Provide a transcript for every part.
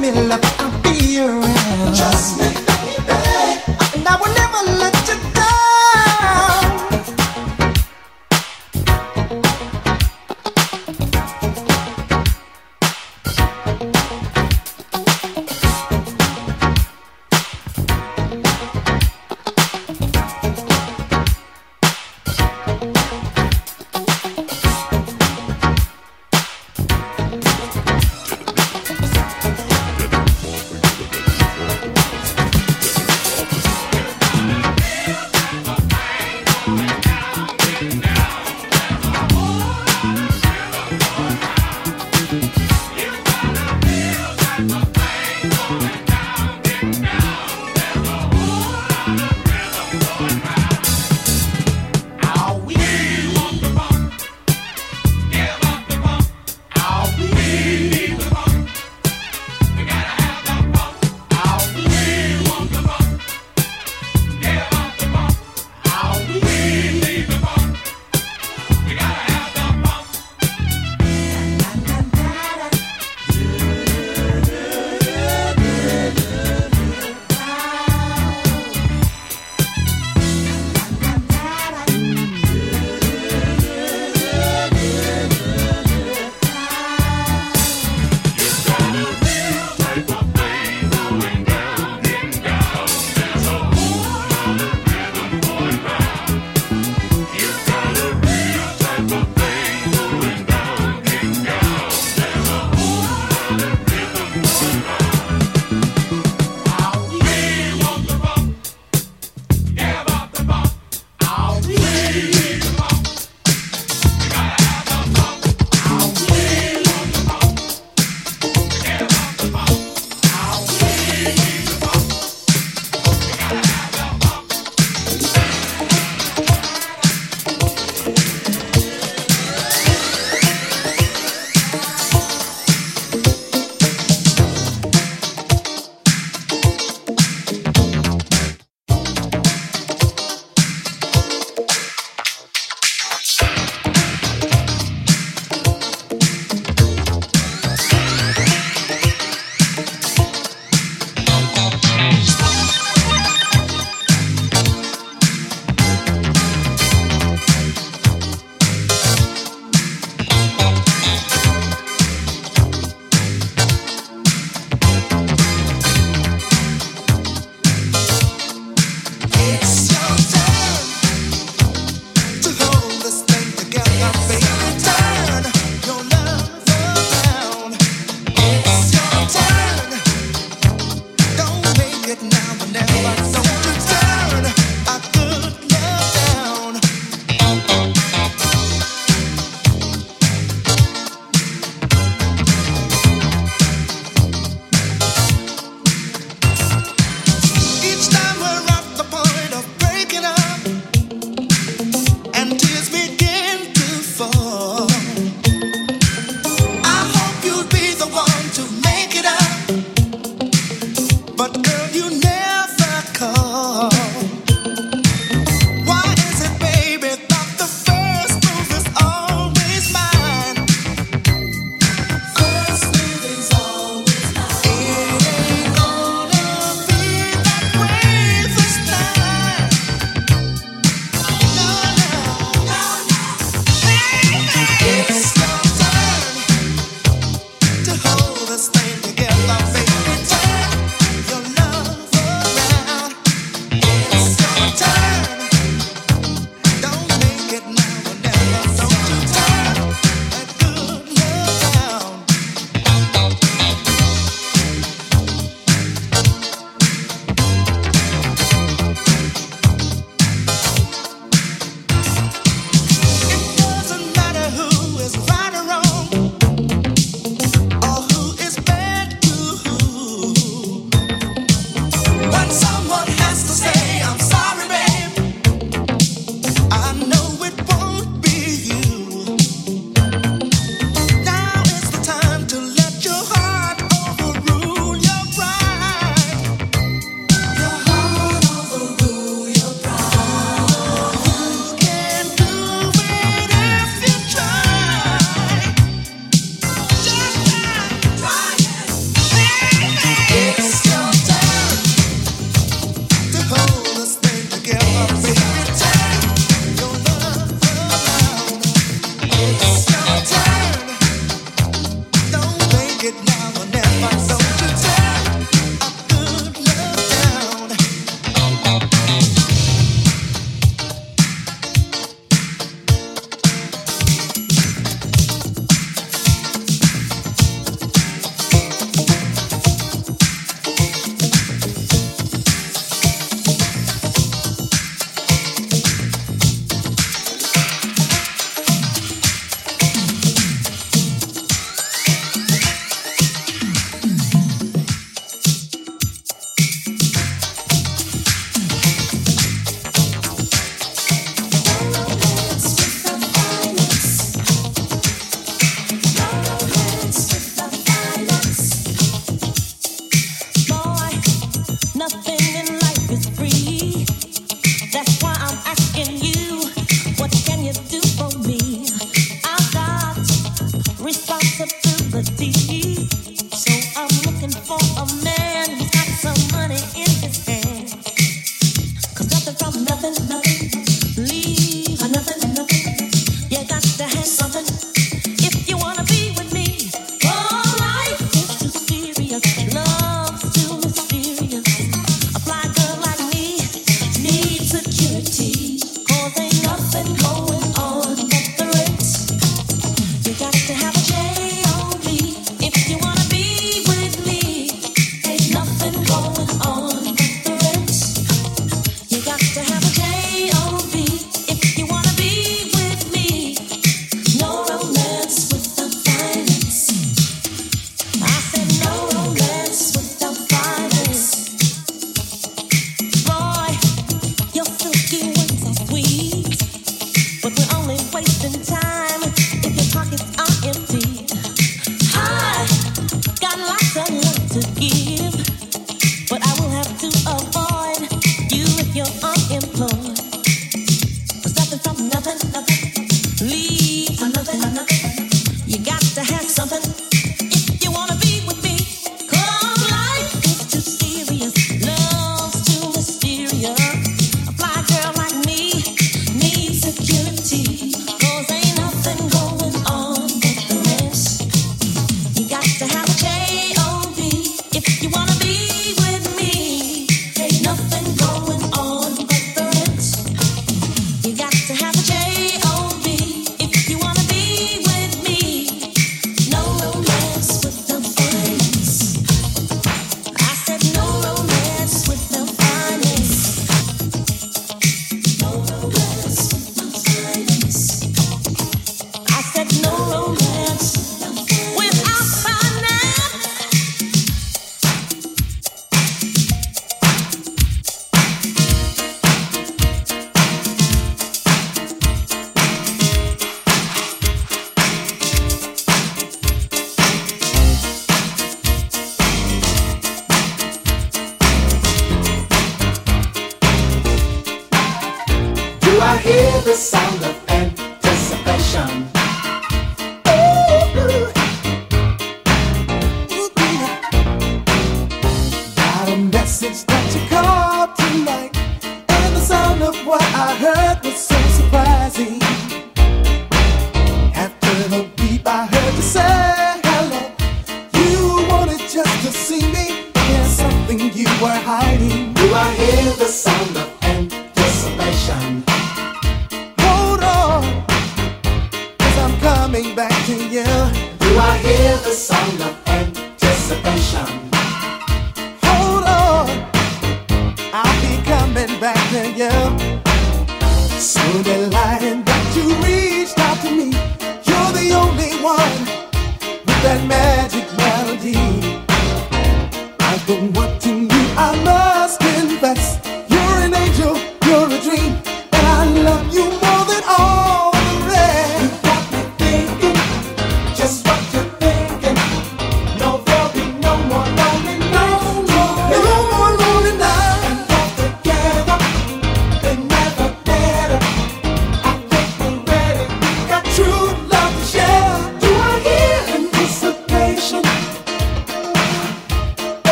me, love,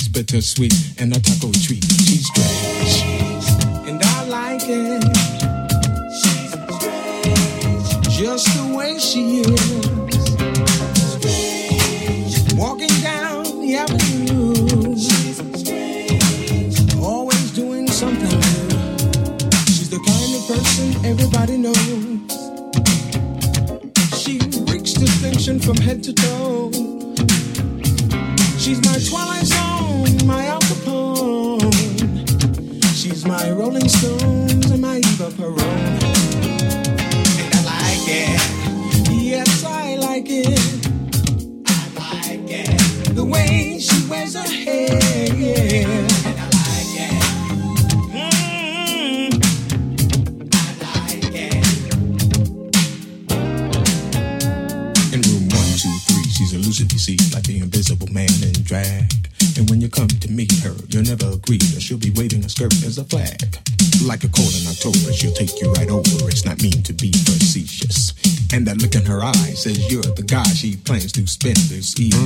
Bittersweet and a taco treat. Way she wears her hair. Mm. Yeah. you come to meet her, you're never agree that she'll be waving a skirt as a flag. Like a cold in October, she'll take you right over. It's not mean to be facetious. And that look in her eye says you're the guy she plans to spend this evening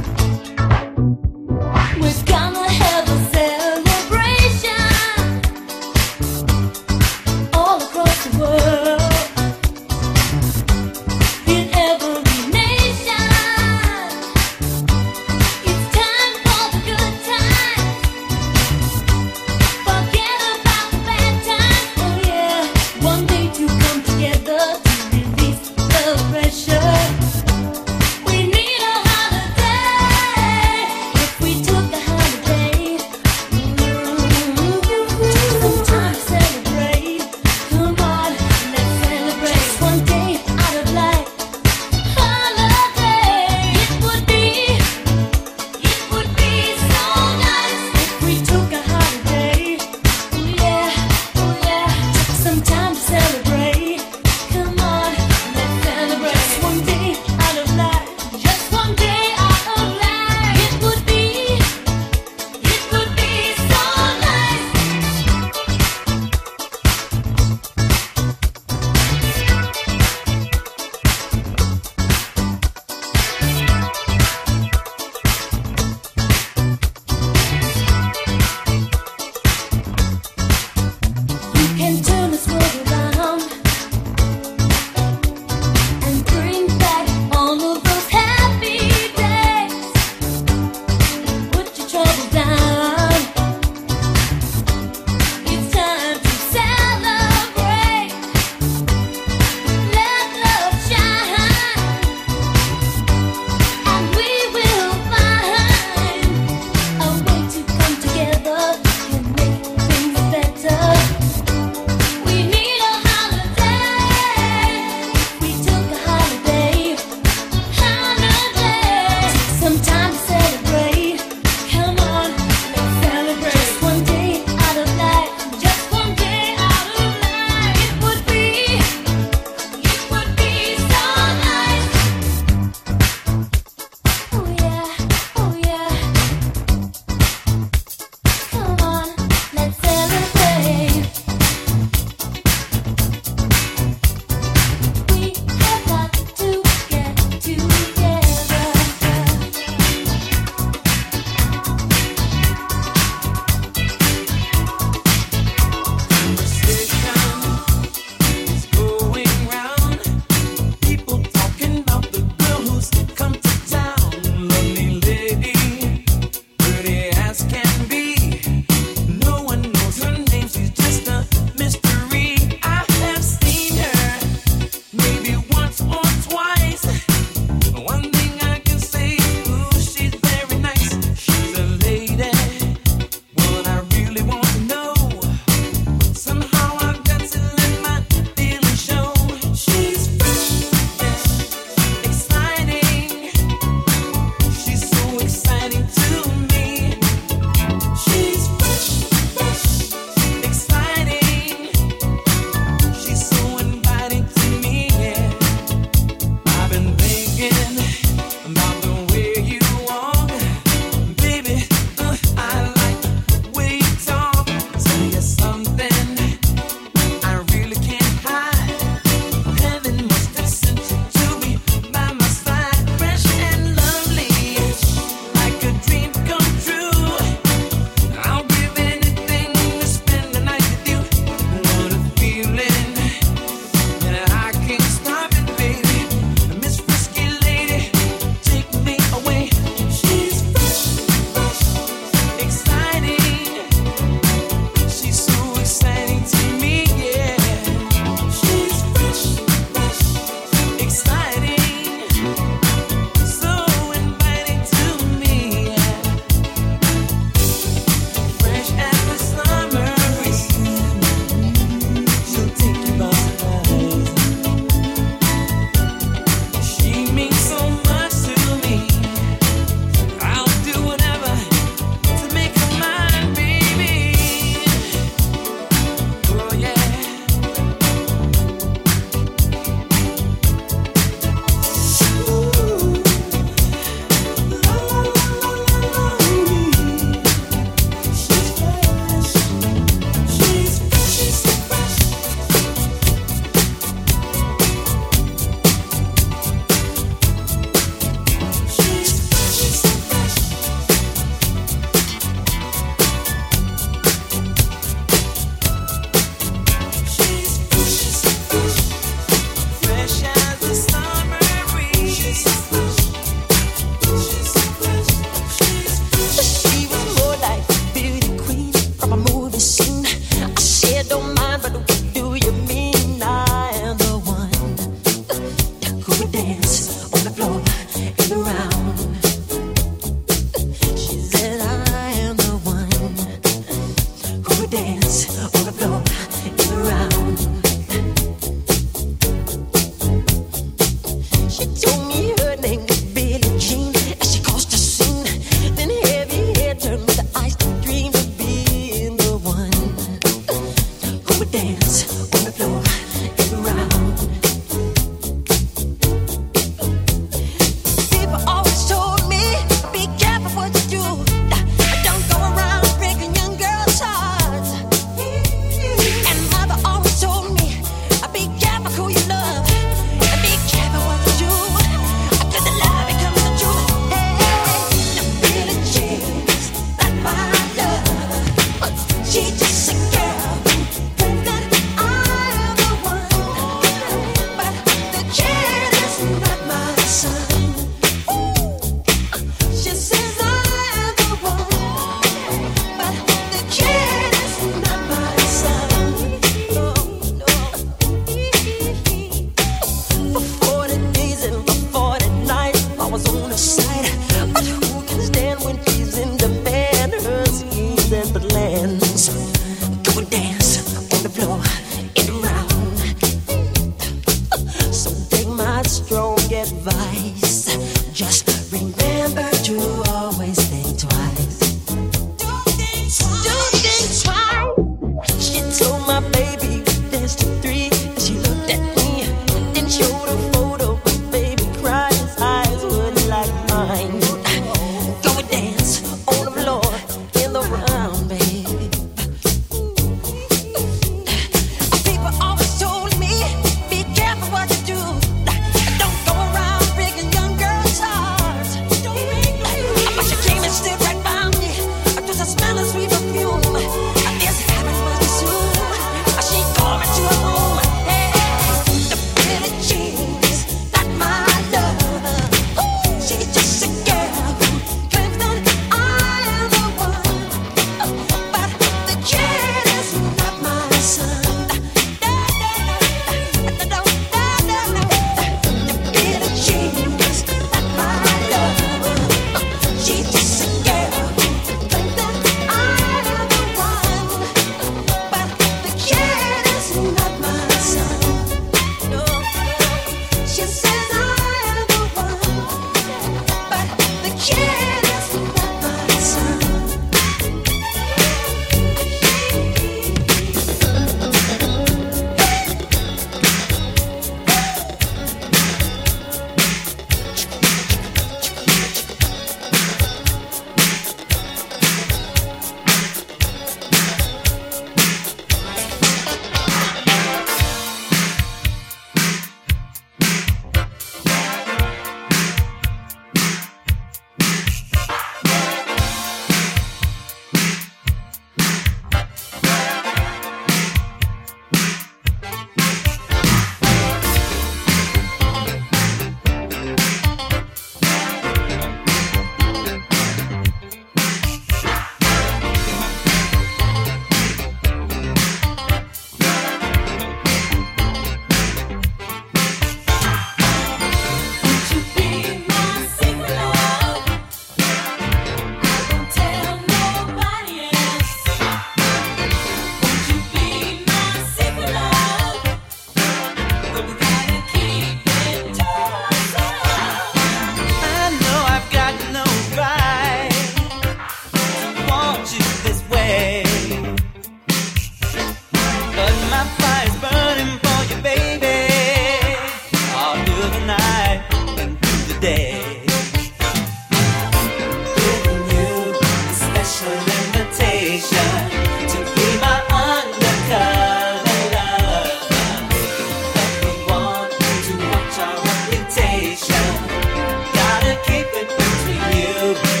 You.